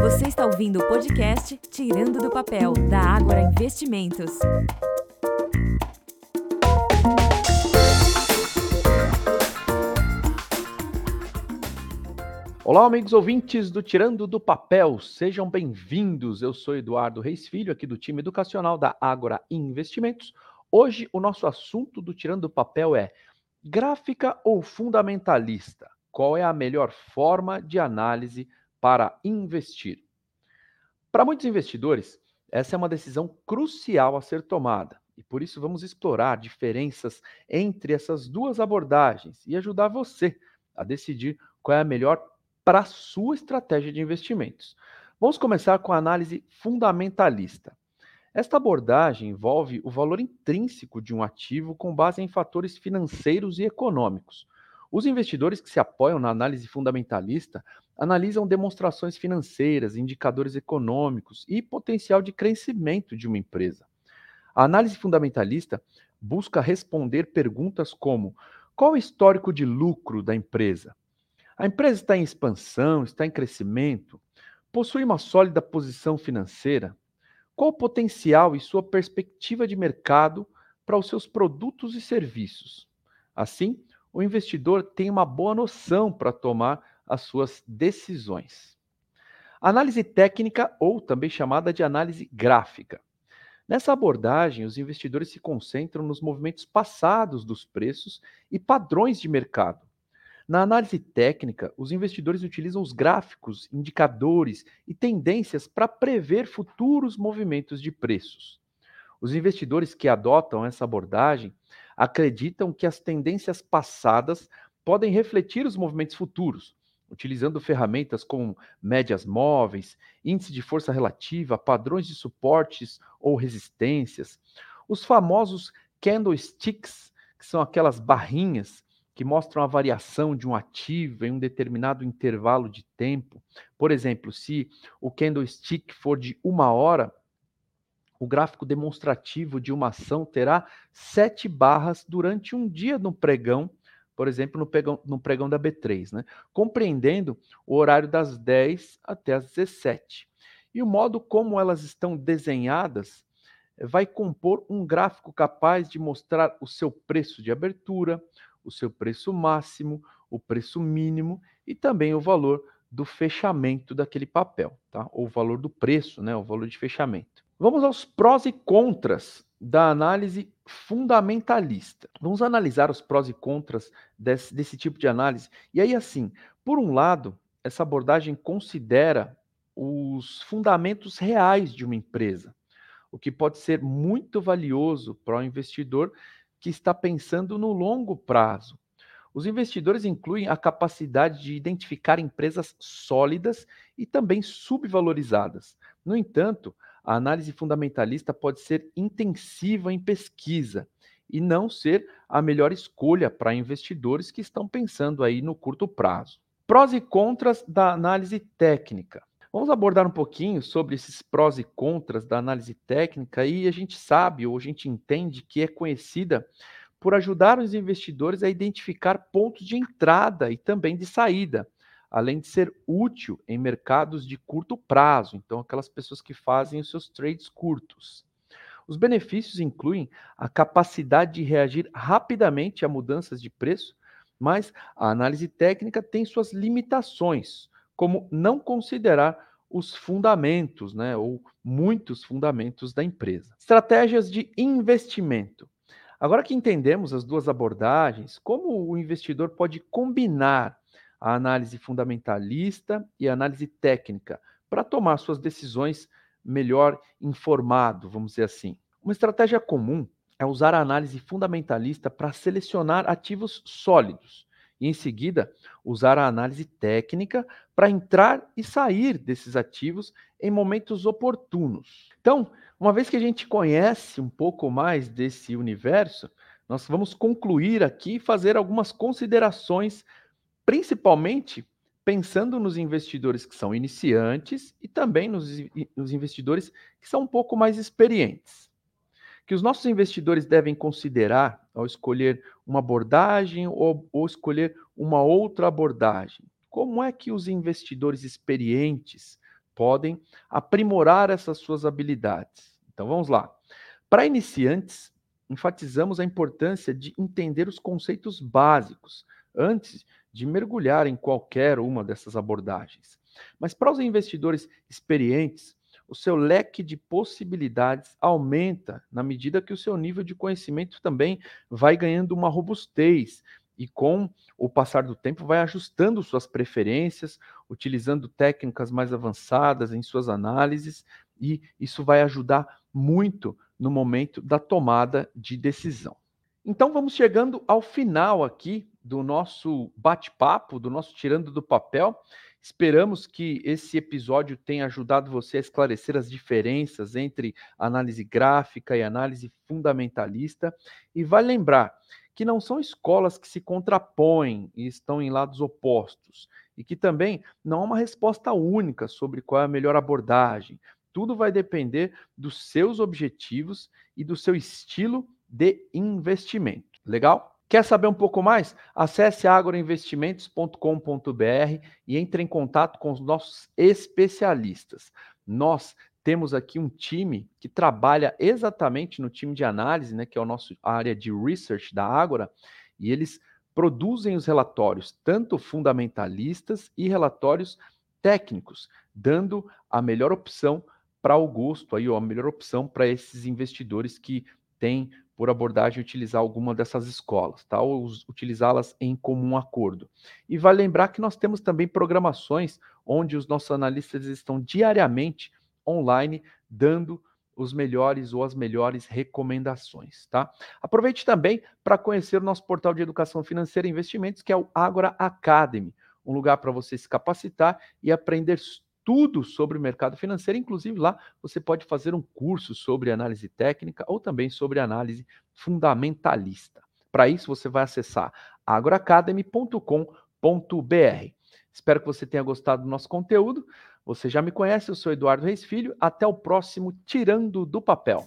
Você está ouvindo o podcast Tirando do Papel, da Ágora Investimentos. Olá, amigos ouvintes do Tirando do Papel, sejam bem-vindos. Eu sou Eduardo Reis Filho, aqui do time educacional da Ágora Investimentos. Hoje, o nosso assunto do Tirando do Papel é gráfica ou fundamentalista? Qual é a melhor forma de análise para investir. Para muitos investidores, essa é uma decisão crucial a ser tomada e por isso vamos explorar diferenças entre essas duas abordagens e ajudar você a decidir qual é a melhor para a sua estratégia de investimentos. Vamos começar com a análise fundamentalista. Esta abordagem envolve o valor intrínseco de um ativo com base em fatores financeiros e econômicos. Os investidores que se apoiam na análise fundamentalista analisam demonstrações financeiras, indicadores econômicos e potencial de crescimento de uma empresa. A análise fundamentalista busca responder perguntas como: qual o histórico de lucro da empresa? A empresa está em expansão, está em crescimento? Possui uma sólida posição financeira? Qual o potencial e sua perspectiva de mercado para os seus produtos e serviços? Assim, o investidor tem uma boa noção para tomar as suas decisões. Análise técnica, ou também chamada de análise gráfica. Nessa abordagem, os investidores se concentram nos movimentos passados dos preços e padrões de mercado. Na análise técnica, os investidores utilizam os gráficos, indicadores e tendências para prever futuros movimentos de preços. Os investidores que adotam essa abordagem acreditam que as tendências passadas podem refletir os movimentos futuros, utilizando ferramentas como médias móveis, índice de força relativa, padrões de suportes ou resistências, os famosos candlesticks, que são aquelas barrinhas que mostram a variação de um ativo em um determinado intervalo de tempo. Por exemplo, se o candlestick for de uma hora, o gráfico demonstrativo de uma ação terá sete barras durante um dia no pregão por exemplo, no pregão, no pregão da B3, né? compreendendo o horário das 10 até as 17. E o modo como elas estão desenhadas vai compor um gráfico capaz de mostrar o seu preço de abertura, o seu preço máximo, o preço mínimo e também o valor do fechamento daquele papel, tá? Ou o valor do preço, né? O valor de fechamento. Vamos aos prós e contras da análise fundamentalista. Vamos analisar os prós e contras desse, desse tipo de análise. E aí, assim, por um lado, essa abordagem considera os fundamentos reais de uma empresa, o que pode ser muito valioso para o investidor que está pensando no longo prazo. Os investidores incluem a capacidade de identificar empresas sólidas e também subvalorizadas. No entanto, a análise fundamentalista pode ser intensiva em pesquisa e não ser a melhor escolha para investidores que estão pensando aí no curto prazo. Prós e contras da análise técnica. Vamos abordar um pouquinho sobre esses prós e contras da análise técnica e a gente sabe ou a gente entende que é conhecida por ajudar os investidores a identificar pontos de entrada e também de saída, além de ser útil em mercados de curto prazo, então aquelas pessoas que fazem os seus trades curtos. Os benefícios incluem a capacidade de reagir rapidamente a mudanças de preço, mas a análise técnica tem suas limitações, como não considerar os fundamentos, né, ou muitos fundamentos da empresa. Estratégias de investimento. Agora que entendemos as duas abordagens, como o investidor pode combinar a análise fundamentalista e a análise técnica, para tomar suas decisões melhor informado, vamos dizer assim. Uma estratégia comum é usar a análise fundamentalista para selecionar ativos sólidos e, em seguida, usar a análise técnica para entrar e sair desses ativos em momentos oportunos. Então, uma vez que a gente conhece um pouco mais desse universo, nós vamos concluir aqui e fazer algumas considerações principalmente pensando nos investidores que são iniciantes e também nos, nos investidores que são um pouco mais experientes. Que os nossos investidores devem considerar ao escolher uma abordagem ou, ou escolher uma outra abordagem. Como é que os investidores experientes podem aprimorar essas suas habilidades. Então vamos lá. Para iniciantes, enfatizamos a importância de entender os conceitos básicos antes de mergulhar em qualquer uma dessas abordagens. Mas para os investidores experientes, o seu leque de possibilidades aumenta na medida que o seu nível de conhecimento também vai ganhando uma robustez e com o passar do tempo vai ajustando suas preferências, utilizando técnicas mais avançadas em suas análises e isso vai ajudar muito no momento da tomada de decisão. Então vamos chegando ao final aqui do nosso bate-papo, do nosso tirando do papel. Esperamos que esse episódio tenha ajudado você a esclarecer as diferenças entre análise gráfica e análise fundamentalista. E vai lembrar que não são escolas que se contrapõem e estão em lados opostos, e que também não há uma resposta única sobre qual é a melhor abordagem. Tudo vai depender dos seus objetivos e do seu estilo de investimento. Legal? Quer saber um pouco mais? Acesse agroinvestimentos.com.br e entre em contato com os nossos especialistas. Nós temos aqui um time que trabalha exatamente no time de análise, né, que é a nossa área de research da Ágora, e eles produzem os relatórios, tanto fundamentalistas e relatórios técnicos, dando a melhor opção para o gosto, aí, ó, a melhor opção para esses investidores que têm por abordagem utilizar alguma dessas escolas, tá? ou utilizá-las em comum acordo. E vai lembrar que nós temos também programações onde os nossos analistas estão diariamente online, dando os melhores ou as melhores recomendações, tá? Aproveite também para conhecer o nosso portal de educação financeira e investimentos, que é o Agora Academy, um lugar para você se capacitar e aprender tudo sobre o mercado financeiro, inclusive lá você pode fazer um curso sobre análise técnica ou também sobre análise fundamentalista. Para isso você vai acessar agroacademy.com.br. Espero que você tenha gostado do nosso conteúdo. Você já me conhece, eu sou Eduardo Reis Filho. Até o próximo Tirando do Papel.